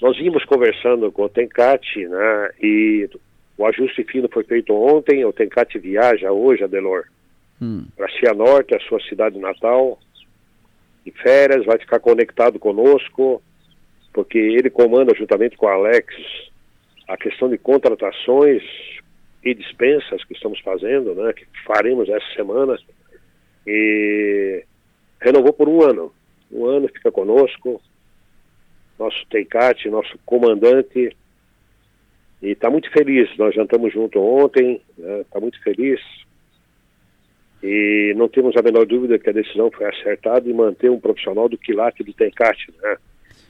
nós vimos conversando com o Tencate, né, e o ajuste fino foi feito ontem, o Tencate viaja hoje, Adelor, hum. para Cianorte, a sua cidade natal, em férias, vai ficar conectado conosco, porque ele comanda juntamente com o Alex a questão de contratações e dispensas que estamos fazendo, né, que faremos essa semana, e renovou por um ano. Um ano fica conosco, nosso Teicate, nosso comandante, e está muito feliz. Nós jantamos junto ontem, está né, tá muito feliz. E não temos a menor dúvida que a decisão foi acertada em manter um profissional do quilate do Tencate, né?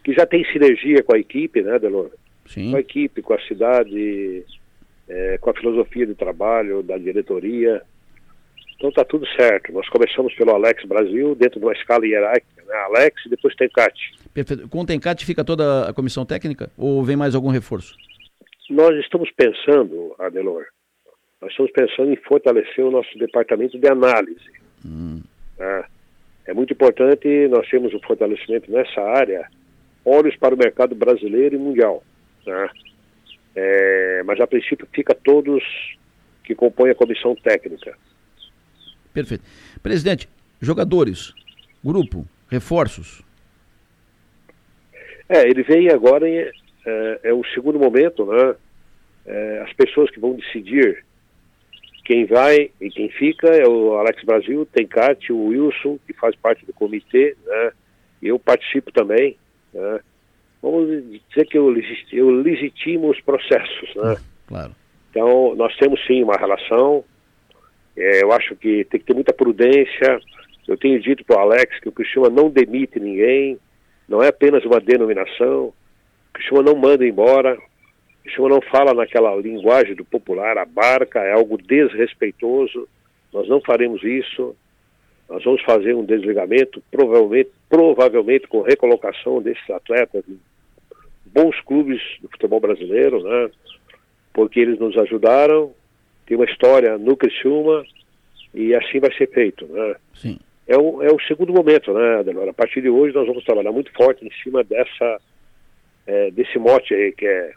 Que já tem sinergia com a equipe, né, Delor? Sim. Com a equipe, com a cidade, é, com a filosofia de trabalho da diretoria. Então está tudo certo. Nós começamos pelo Alex Brasil, dentro de uma escala hierárquica, né? Alex e depois Tencate. Perfeito. Com o Tencate fica toda a comissão técnica ou vem mais algum reforço? Nós estamos pensando, Adelor, nós estamos pensando em fortalecer o nosso departamento de análise. Hum. Né? É muito importante nós termos um fortalecimento nessa área, olhos para o mercado brasileiro e mundial. Né? É, mas a princípio fica todos que compõem a comissão técnica. Perfeito. Presidente, jogadores, grupo, reforços. É, ele vem agora em, é, é o segundo momento, né? É, as pessoas que vão decidir quem vai e quem fica é o Alex Brasil, tem Cátia, o Wilson, que faz parte do comitê, né? Eu participo também, né? Vamos dizer que eu, eu legitimo os processos, né? Claro. Então, nós temos sim uma relação, é, eu acho que tem que ter muita prudência. Eu tenho dito para o Alex que o Cristiano não demite ninguém, não é apenas uma denominação. Cristiano não manda embora, Cristiano não fala naquela linguagem do popular, a barca é algo desrespeitoso. Nós não faremos isso. Nós vamos fazer um desligamento, provavelmente, provavelmente com recolocação desses atletas em bons clubes do futebol brasileiro, né? Porque eles nos ajudaram, tem uma história no Criciúma e assim vai ser feito, né? Sim. É o, é o segundo momento, né, Adelor? A partir de hoje nós vamos trabalhar muito forte em cima dessa, é, desse mote aí, que é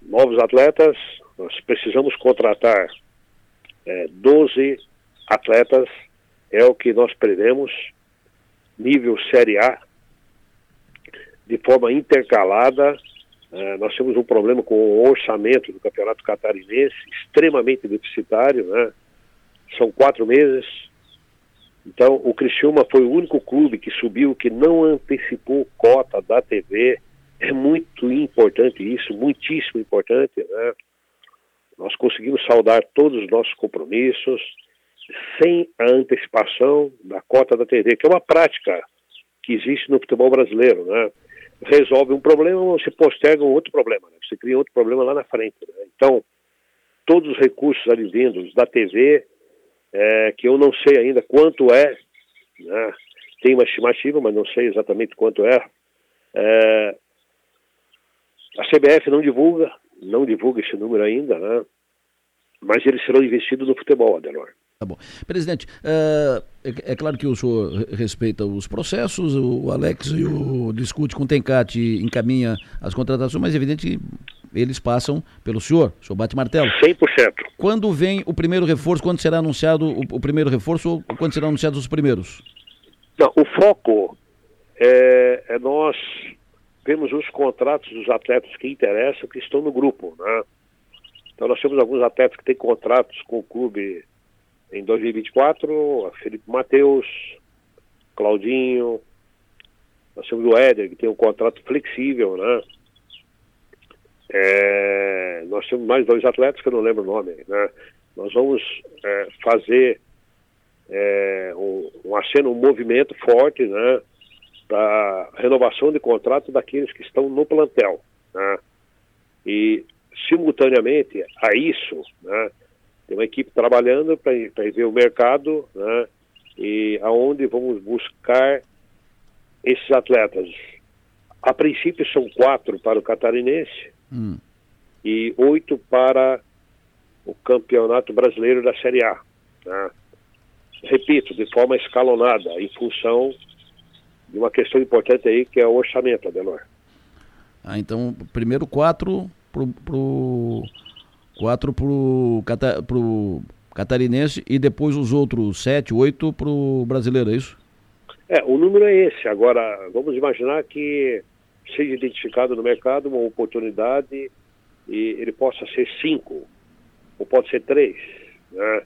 novos atletas, nós precisamos contratar é, 12 atletas, é o que nós prevemos, nível Série A, de forma intercalada, é, nós temos um problema com o orçamento do Campeonato Catarinense, extremamente deficitário, né? São quatro meses. Então, o Criciúma foi o único clube que subiu, que não antecipou cota da TV. É muito importante isso, muitíssimo importante, né? Nós conseguimos saldar todos os nossos compromissos sem a antecipação da cota da TV, que é uma prática que existe no futebol brasileiro, né? resolve um problema, você posterga um outro problema, né? você cria outro problema lá na frente. Né? Então, todos os recursos advindos da TV, é, que eu não sei ainda quanto é, né? tem uma estimativa, mas não sei exatamente quanto é, é, a CBF não divulga, não divulga esse número ainda, né? mas eles serão investidos no futebol, Adelor. Tá bom. Presidente, uh, é, é, claro que o senhor respeita os processos, o Alex e o discute com o Tencate encaminha as contratações, mas é evidente que eles passam pelo senhor, o senhor bate martelo. 100%. Quando vem o primeiro reforço, quando será anunciado o, o primeiro reforço ou quando serão anunciados os primeiros? Não, o foco é, é nós vemos os contratos dos atletas que interessam, que estão no grupo, né? Então nós temos alguns atletas que têm contratos com o clube em 2024, Felipe Matheus, Claudinho, nós temos o Éder, que tem um contrato flexível, né? É, nós temos mais dois atletas que eu não lembro o nome, né? Nós vamos é, fazer é, um, um aceno, um movimento forte, né? Da renovação de contrato daqueles que estão no plantel, né? E simultaneamente a isso, né? Tem uma equipe trabalhando para ver o mercado, né? E aonde vamos buscar esses atletas. A princípio são quatro para o catarinense hum. e oito para o campeonato brasileiro da Série A. Né? Repito, de forma escalonada, em função de uma questão importante aí que é o orçamento, Adelor. Ah, então, primeiro quatro pro, pro quatro pro, cata, pro catarinense e depois os outros sete, oito pro brasileiro, é isso? É, o número é esse. Agora, vamos imaginar que seja identificado no mercado uma oportunidade e ele possa ser cinco, ou pode ser três, né?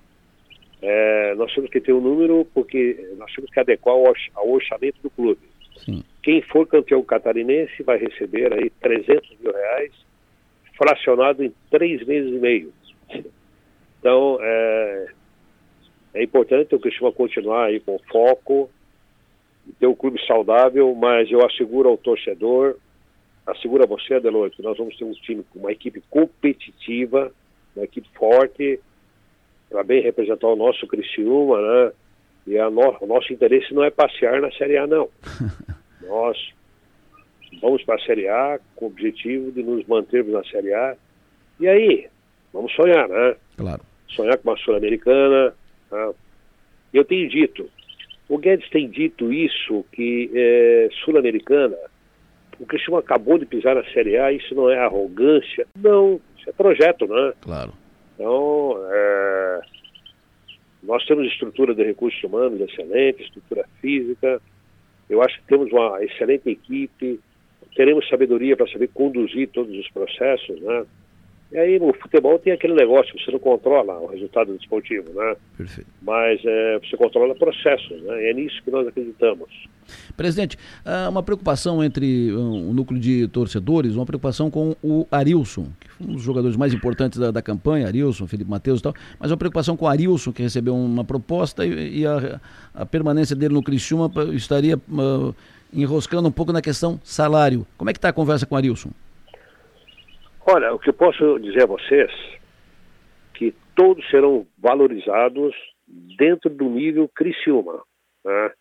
É, nós temos que ter um número porque nós temos que adequar ao orçamento do clube. Sim. Quem for campeão catarinense vai receber aí 300 mil reais, fracionado em três meses e meio. Então, é, é importante o Cristiano continuar aí com foco, ter um clube saudável, mas eu asseguro ao torcedor, asseguro a você, Adelor, que nós vamos ter um time com uma equipe competitiva, uma equipe forte, para bem representar o nosso Criciúma, né? E no, o nosso interesse não é passear na Série A, não. Nós vamos para a Série A com o objetivo de nos mantermos na Série A. E aí, vamos sonhar, né? Claro. Sonhar com uma Sul-Americana. Né? Eu tenho dito, o Guedes tem dito isso, que é, Sul-Americana, o Cristiano acabou de pisar na Série A, isso não é arrogância, não, isso é projeto, né? Claro. Então, é, nós temos estrutura de recursos humanos excelente, estrutura física, eu acho que temos uma excelente equipe, teremos sabedoria para saber conduzir todos os processos, né? E aí no futebol tem aquele negócio, você não controla o resultado desportivo, né? Perfeito. Mas é, você controla processos, né? E é nisso que nós acreditamos. Presidente, uma preocupação entre o núcleo de torcedores, uma preocupação com o Arilson, que foi um dos jogadores mais importantes da, da campanha, Arilson, Felipe Matheus e tal, mas uma preocupação com o Arilson, que recebeu uma proposta e, e a, a, permanência dele no Criciúma estaria uh, enroscando um pouco na questão salário. Como é que está a conversa com o Arilson? Olha, o que eu posso dizer a vocês que todos serão valorizados dentro do nível Criciúma. Né?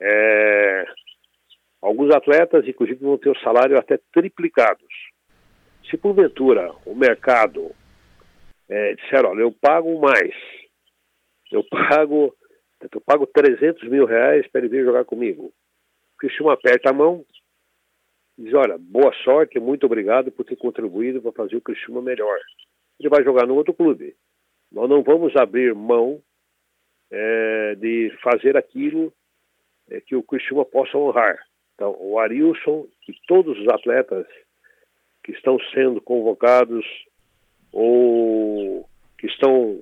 É, alguns atletas, inclusive, vão ter o salário até triplicados. Se porventura o mercado é, disser, olha, eu pago mais, eu pago, eu pago 300 mil reais para ele vir jogar comigo. O Criciúma aperta a mão, diz, olha, boa sorte, muito obrigado por ter contribuído para fazer o Criciúma melhor. Ele vai jogar no outro clube. Nós não vamos abrir mão é, de fazer aquilo é, que o Criciúma possa honrar. Então, o Arilson e todos os atletas que estão sendo convocados ou que estão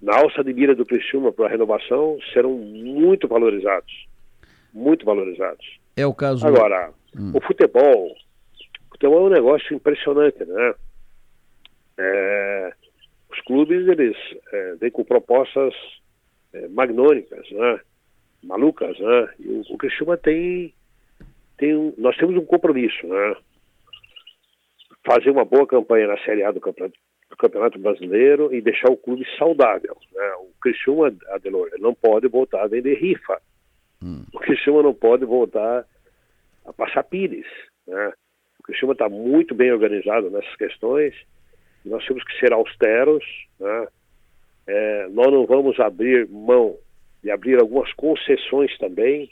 na alça de mira do Criciúma para a renovação serão muito valorizados. Muito valorizados. É o caso. Agora, hum. o futebol. O futebol é um negócio impressionante, né? É, os clubes, eles é, vêm com propostas é, magnônicas, né? Malucas, né? E o, o Criciúma tem, tem um, nós temos um compromisso, né? Fazer uma boa campanha na Série A do Campeonato, do campeonato Brasileiro e deixar o clube saudável, né? O Criciúma, Adelor, não pode voltar a vender rifa. Hum. O Criciúma não pode voltar a passar pires. Né? O Criciúma está muito bem organizado nessas questões. Nós temos que ser austeros. Né? É, nós não vamos abrir mão de abrir algumas concessões também,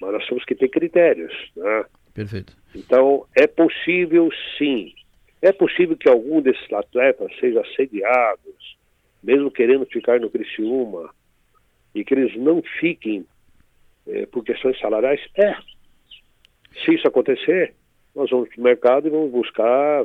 mas nós temos que ter critérios. Né? Perfeito. Então, é possível sim. É possível que algum desses atletas sejam assediados, mesmo querendo ficar no Criciúma, e que eles não fiquem é, por questões salariais? É. Se isso acontecer, nós vamos para o mercado e vamos buscar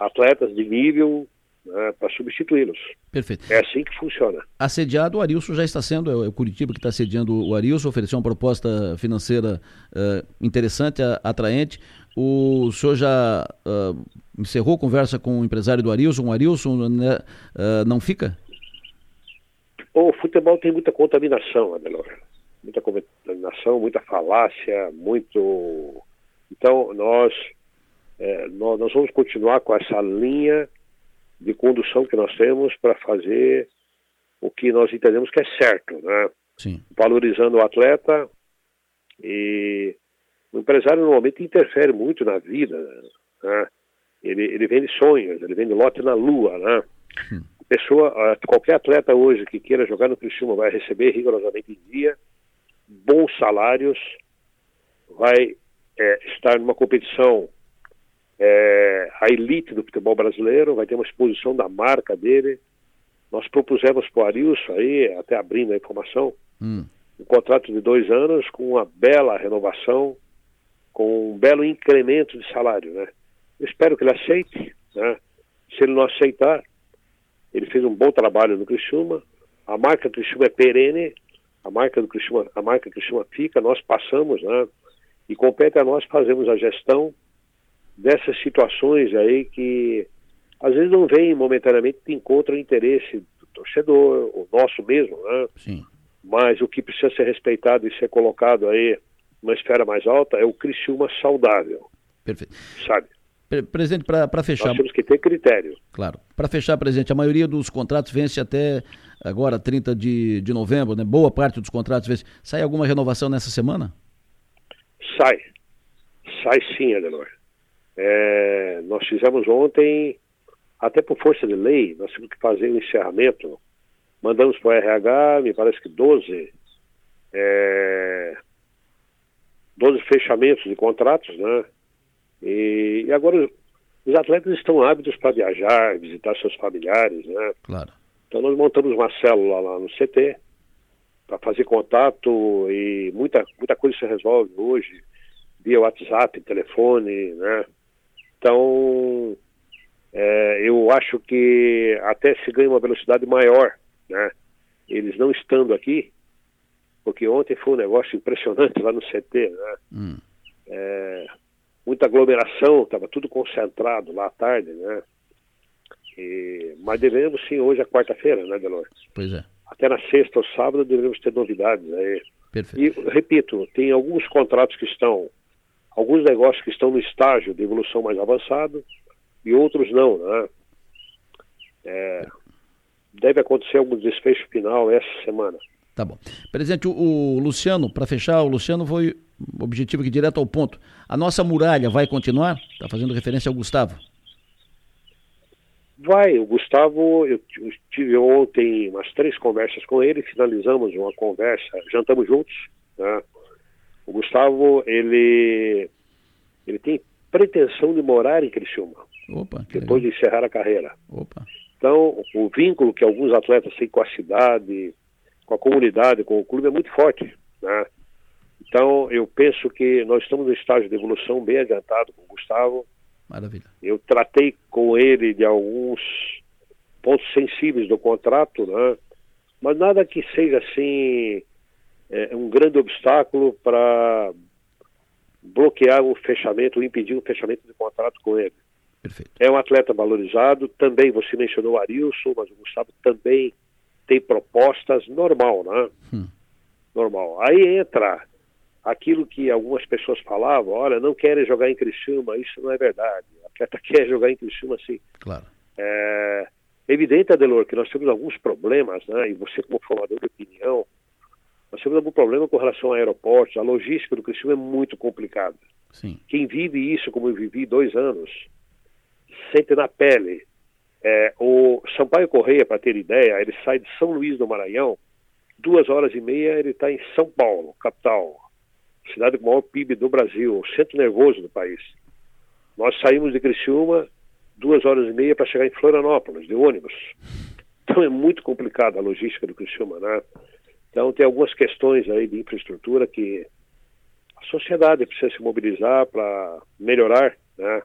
atletas de nível né, para substituí-los. Perfeito. É assim que funciona. Assediado, o Arilson já está sendo, é o Curitiba que está assediando o Arilson, ofereceu uma proposta financeira uh, interessante, atraente. O senhor já uh, encerrou conversa com o empresário do Arilson? O Arilson né, uh, não fica? O futebol tem muita contaminação, Adelor muita contaminação, muita falácia, muito. Então, nós, é, nós, nós, vamos continuar com essa linha de condução que nós temos para fazer o que nós entendemos que é certo, né? Sim. Valorizando o atleta e o empresário normalmente interfere muito na vida, né? Ele, ele vende sonhos, ele vende lote na lua, né? Hum. Pessoa, qualquer atleta hoje que queira jogar no Criciúma vai receber rigorosamente em dia, bons salários, vai é, estar numa competição é, a elite do futebol brasileiro, vai ter uma exposição da marca dele. Nós propusemos para o Arilson aí, até abrindo a informação, hum. um contrato de dois anos com uma bela renovação, com um belo incremento de salário, né? Eu espero que ele aceite, né? Se ele não aceitar, ele fez um bom trabalho no Criciúma, a marca Criciúma é perene, a marca do Criciúma, a marca Criciúma fica, nós passamos, né? E compete a nós fazermos a gestão dessas situações aí que às vezes não vem momentaneamente de encontro ao interesse do torcedor, o nosso mesmo, né? Sim. Mas o que precisa ser respeitado e ser colocado aí numa esfera mais alta é o Criciúma saudável. Perfeito. Sabe? Presidente, para fechar. Nós temos que ter critério. Claro. Para fechar, presidente, a maioria dos contratos vence até agora, 30 de, de novembro, né? Boa parte dos contratos vence. Sai alguma renovação nessa semana? Sai. Sai sim, Adenor. É, nós fizemos ontem, até por força de lei, nós temos que fazer um encerramento. Mandamos para o RH, me parece que 12, é, 12 fechamentos de contratos, né? E, e agora os atletas estão hábitos para viajar, visitar seus familiares, né? Claro. Então nós montamos uma célula lá no CT para fazer contato e muita, muita coisa se resolve hoje via WhatsApp, telefone, né? Então é, eu acho que até se ganha uma velocidade maior, né? Eles não estando aqui, porque ontem foi um negócio impressionante lá no CT, né? Hum. É, muita aglomeração, estava tudo concentrado lá à tarde, né? E, mas devemos sim, hoje é quarta-feira, né, Delor? Pois é. Até na sexta ou sábado devemos ter novidades aí. Perfeito. E, repito, tem alguns contratos que estão, alguns negócios que estão no estágio de evolução mais avançado e outros não, né? É, deve acontecer algum desfecho final essa semana. Tá bom. Presidente, o, o Luciano, para fechar, o Luciano foi objetivo aqui direto ao ponto. A nossa muralha vai continuar? Está fazendo referência ao Gustavo. Vai, o Gustavo, eu tive ontem umas três conversas com ele, finalizamos uma conversa, jantamos juntos, né? O Gustavo, ele, ele tem pretensão de morar em Criciúma. Opa, depois legal. de encerrar a carreira. Opa. Então, o vínculo que alguns atletas têm com a cidade, com a comunidade, com o clube é muito forte, né? Então, eu penso que nós estamos no estágio de evolução bem adiantado com o Gustavo. Maravilha. Eu tratei com ele de alguns pontos sensíveis do contrato, né? Mas nada que seja assim é, um grande obstáculo para bloquear o fechamento, impedir o fechamento de contrato com ele. Perfeito. É um atleta valorizado, também você mencionou o Arilson, mas o Gustavo também tem propostas normal, né? Hum. Normal. Aí entra aquilo que algumas pessoas falavam, olha, não querem jogar em Criciúma, isso não é verdade. A atleta quer jogar em Criciúma, sim. Claro. É evidente, Adelor, que nós temos alguns problemas, né? E você como formador de opinião, nós temos algum problema com relação a aeroportos, a logística do Criciúma é muito complicada. Sim. Quem vive isso, como eu vivi dois anos, sente na pele é, o Sampaio Correia, para ter ideia, ele sai de São Luís do Maranhão, duas horas e meia ele está em São Paulo, capital, cidade com o maior PIB do Brasil, centro nervoso do país. Nós saímos de Criciúma duas horas e meia para chegar em Florianópolis, de ônibus. Então é muito complicada a logística do Criciúma, né? Então tem algumas questões aí de infraestrutura que a sociedade precisa se mobilizar para melhorar, né?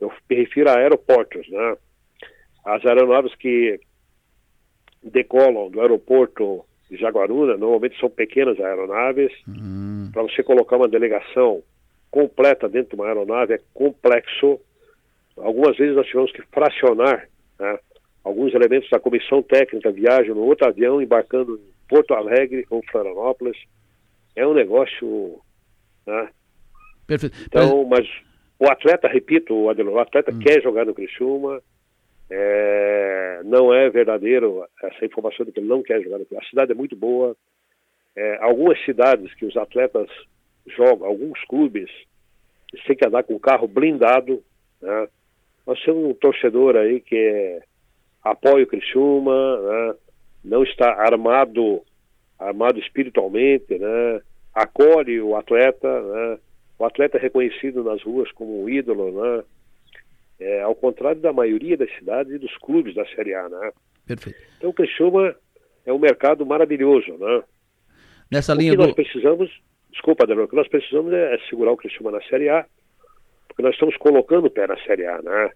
Eu me refiro a aeroportos, né? As aeronaves que decolam do aeroporto de Jaguaruna, normalmente são pequenas aeronaves. Uhum. Para você colocar uma delegação completa dentro de uma aeronave é complexo. Algumas vezes nós tivemos que fracionar né? alguns elementos da comissão técnica viajam no outro avião, embarcando em Porto Alegre ou Florianópolis. É um negócio. Né? Perfeito. Então, mas o atleta, repito, o, Adelor, o atleta hum. quer jogar no Criciúma, é, não é verdadeiro essa informação de que ele não quer jogar no Criciúma. A cidade é muito boa. É, algumas cidades que os atletas jogam, alguns clubes, têm que andar com carro blindado. Né? Nós temos um torcedor aí que é, apoia o Criciúma, né? não está armado, armado espiritualmente, né? acolhe o atleta, né? o atleta é reconhecido nas ruas como um ídolo, né? É, ao contrário da maioria das cidades e dos clubes da Série A, né? Perfeito. Então o Criciúma é um mercado maravilhoso, né? Nessa linha o que do... nós precisamos, desculpa, Daniel, o que nós precisamos é, é segurar o Criciúma na Série A, porque nós estamos colocando o pé na Série A, né?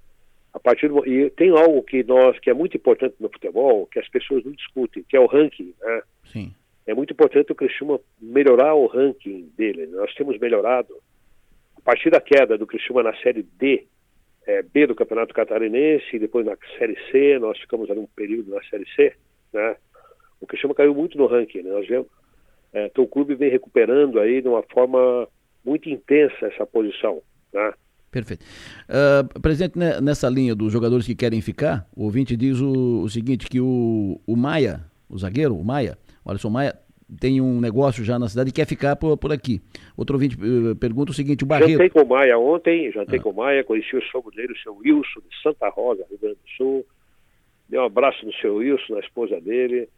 A partir do, e tem algo que nós que é muito importante no futebol, que as pessoas não discutem, que é o ranking, né? Sim. É muito importante o Criciúma melhorar o ranking dele. Nós temos melhorado a partir da queda do Criciúma na Série D, é, B do Campeonato Catarinense, e depois na Série C, nós ficamos ali um período na Série C, né? O Criciúma caiu muito no ranking, né? Nós vemos, é, então o clube vem recuperando aí de uma forma muito intensa essa posição, né? Perfeito. Uh, presidente, né, nessa linha dos jogadores que querem ficar, o ouvinte diz o, o seguinte, que o, o Maia, o zagueiro, o Maia, o Alisson Maia, tem um negócio já na cidade e quer ficar por, por aqui. Outro ouvinte uh, pergunta o seguinte, o Barreto... Jantei com o Maia ontem, jantei ah. com o Maia, conheci o sogro dele, o seu Wilson, de Santa Rosa, Rio Grande do Sul. Dei um abraço no seu Wilson, na esposa dele.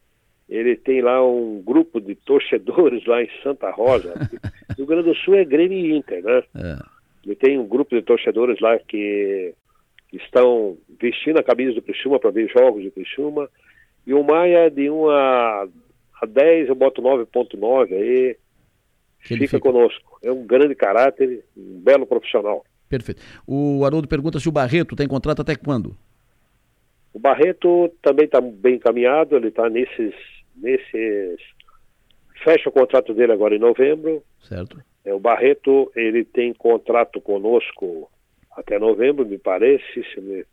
Ele tem lá um grupo de torcedores lá em Santa Rosa. Rio Grande do Sul é Grêmio e Inter, né? É. Ele tem um grupo de torcedores lá que estão vestindo a camisa do Criciúma para ver jogos do Criciúma. E o Maia, de 1 a, a 10, eu boto 9.9 aí. Fica, fica conosco. É um grande caráter, um belo profissional. Perfeito. O Haroldo pergunta se o Barreto tem contrato até quando? O Barreto também está bem encaminhado, ele está nesses, nesses. Fecha o contrato dele agora em novembro. Certo. É, o Barreto, ele tem contrato conosco até novembro, me parece, se me,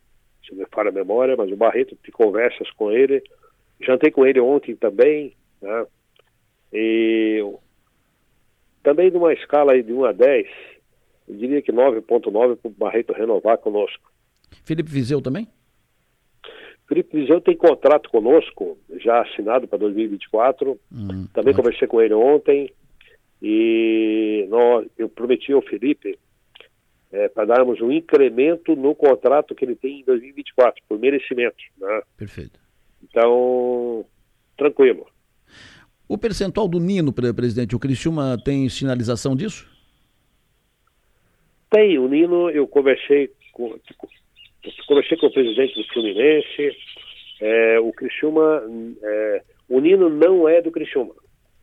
se me falha a memória, mas o Barreto tem conversas com ele. Jantei com ele ontem também, né? E também numa escala aí de 1 a 10, eu diria que 9.9 para o Barreto renovar conosco. Felipe Vizeu também? Felipe Vizeu tem contrato conosco, já assinado para 2024. Hum, também ótimo. conversei com ele ontem. E nós, eu prometi ao Felipe é, para darmos um incremento no contrato que ele tem em 2024, por merecimento. Né? Perfeito. Então, tranquilo. O percentual do Nino, presidente, o Criciúma tem sinalização disso? Tem, o Nino, eu conversei com, conversei com o presidente do Fluminense, é, o Criciúma, é, o Nino não é do Criciúma.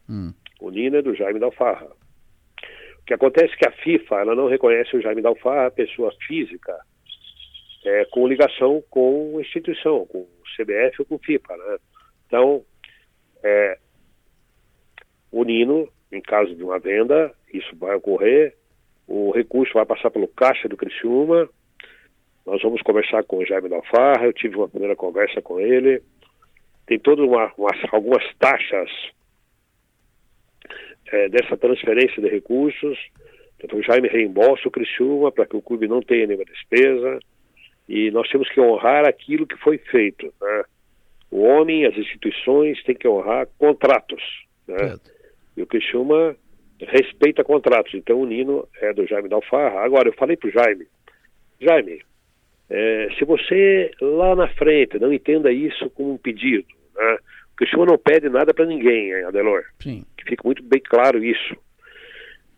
Hum. O Nino é do Jaime Dalfarra. O que acontece é que a FIFA ela não reconhece o Jaime Dalfarra pessoa física é, com ligação com a instituição, com o CBF ou com o FIFA. Né? Então, é, o Nino, em caso de uma venda, isso vai ocorrer, o recurso vai passar pelo caixa do Criciúma, nós vamos conversar com o Jaime Dalfarra, eu tive uma primeira conversa com ele, tem todas uma, algumas taxas é, dessa transferência de recursos. Então, o Jaime reembolsa o Criciúma para que o clube não tenha nenhuma despesa. E nós temos que honrar aquilo que foi feito. Né? O homem, as instituições têm que honrar contratos. Né? E o Criciúma respeita contratos. Então, o Nino é do Jaime Dalfarra. Agora, eu falei para o Jaime, Jaime, é, se você lá na frente não entenda isso como um pedido, né? o Criciúma não pede nada para ninguém, Adelor. Sim. Que fica muito bem claro isso.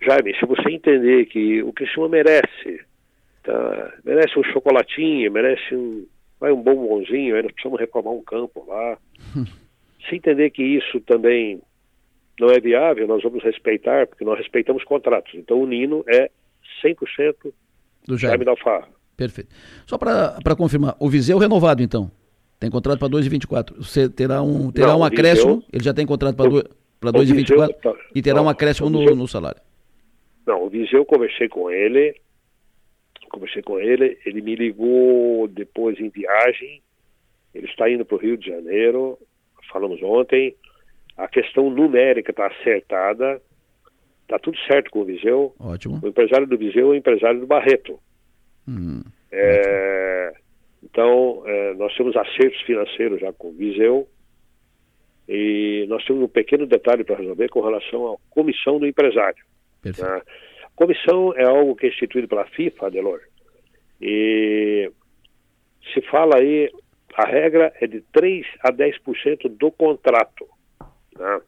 Jaime, se você entender que o Criciúma merece, tá, merece um chocolatinho, merece um, vai um bombonzinho, aí nós precisamos reformar um campo lá. se entender que isso também não é viável, nós vamos respeitar, porque nós respeitamos contratos. Então o Nino é 100% do Jaime, da Alfarra. Perfeito. Só para confirmar, o Viseu renovado então? Tem contrato para 2,24. Você terá um, terá não, um acréscimo, Viseu, ele já tem contrato para 2,24 tá, e terá não, um acréscimo no, no, salário. Não, o Viseu conversei com ele, conversei com ele, ele me ligou depois em viagem, ele está indo para o Rio de Janeiro, falamos ontem, a questão numérica está acertada, está tudo certo com o Viseu. Ótimo. O empresário do Viseu é o empresário do Barreto. Hum, é, então, é, nós temos acertos financeiros já com o Viseu e nós temos um pequeno detalhe para resolver com relação à comissão do empresário. Né? A comissão é algo que é instituído pela FIFA, Delor, e se fala aí, a regra é de 3 a 10% do contrato. Né?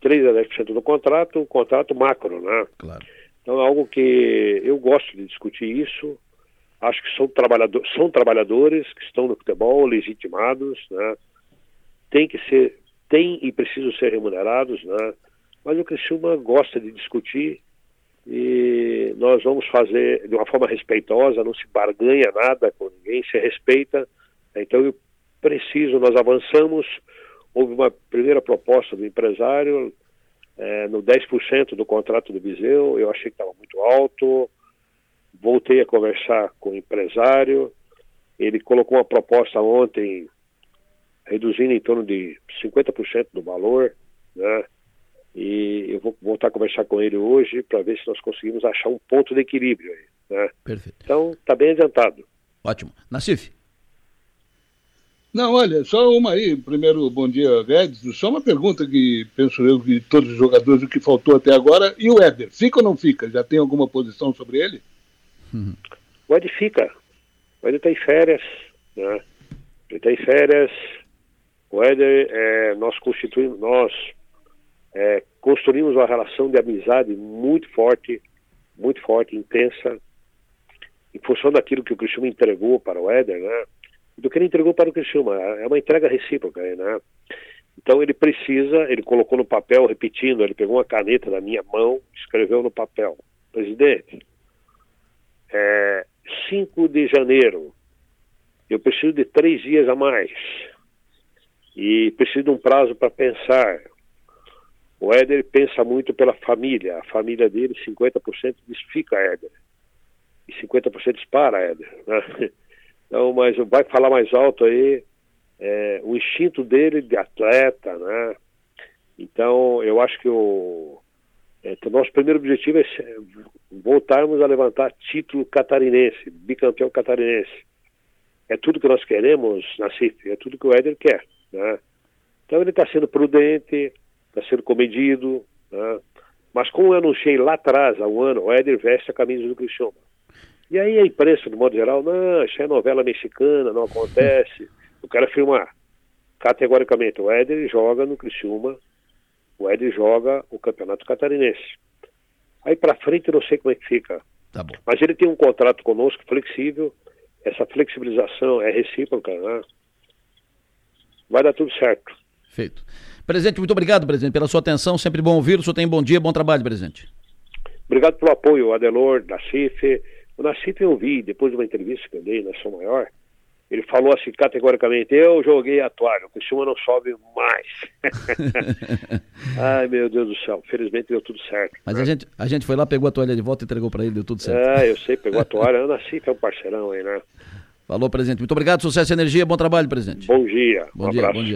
3 a 10% do contrato, o contrato macro, né? Claro. Então é algo que eu gosto de discutir isso, acho que são, trabalhador, são trabalhadores que estão no futebol legitimados, né? Tem que ser, tem e precisam ser remunerados, né? Mas o Criciúma gosta de discutir e nós vamos fazer de uma forma respeitosa, não se barganha nada com ninguém, se respeita. Então eu preciso, nós avançamos, houve uma primeira proposta do empresário é, no 10% do contrato do Viseu, eu achei que estava muito alto, voltei a conversar com o empresário, ele colocou uma proposta ontem reduzindo em torno de 50% do valor, né? E eu vou voltar a conversar com ele hoje para ver se nós conseguimos achar um ponto de equilíbrio aí, né? Perfeito. Então, está bem adiantado. Ótimo. Nassif. Não, olha, só uma aí. Primeiro, bom dia, Guedes. Só uma pergunta que penso eu que todos os jogadores, o que faltou até agora. E o Éder, fica ou não fica? Já tem alguma posição sobre ele? Uhum. O Éder fica. O Éder está em férias, né? Ele está em férias. O Éder, é, nós constituímos, nós é, construímos uma relação de amizade muito forte, muito forte, intensa, em função daquilo que o Cristiano entregou para o Éder, né? Do que ele entregou para o Criciúma. É uma entrega recíproca, né? Então ele precisa, ele colocou no papel, repetindo, ele pegou uma caneta da minha mão, escreveu no papel, presidente, é, 5 de janeiro, eu preciso de três dias a mais e preciso de um prazo para pensar. O Éder pensa muito pela família, a família dele, 50% diz fica Éder e 50% diz para Éder, né? Então, mas vai falar mais alto aí é, o instinto dele de atleta, né? Então, eu acho que o é, o nosso primeiro objetivo é voltarmos a levantar título catarinense, bicampeão catarinense. É tudo que nós queremos na CIF, é tudo que o Éder quer, né? Então ele está sendo prudente, está sendo comedido, né? Mas como eu anunciei lá atrás, há um ano, o Éder veste a camisa do Cristiano. E aí a imprensa, de modo geral, não, isso é novela mexicana, não acontece. Eu quero afirmar, categoricamente, o Éder joga no Criciúma, o Éder joga o Campeonato Catarinense. Aí para frente eu não sei como é que fica. Tá. Mas ele tem um contrato conosco flexível, essa flexibilização é recíproca, né? Vai dar tudo certo. Feito. Presidente, muito obrigado, presidente, pela sua atenção. Sempre bom ouvir. O senhor tem bom dia, bom trabalho, presidente. Obrigado pelo apoio, Adelor, da CIF, o Nassif eu vi, depois de uma entrevista que eu dei na São Maior, ele falou assim categoricamente, eu joguei a toalha, o Criciúma não sobe mais. Ai, meu Deus do céu, felizmente deu tudo certo. Mas né? a, gente, a gente foi lá, pegou a toalha de volta e entregou para ele, deu tudo certo. É, eu sei, pegou a toalha, o Nassif é um parceirão aí, né? Falou, presidente. Muito obrigado, sucesso e energia, bom trabalho, presidente. Bom dia. Bom um dia, abraço. bom dia.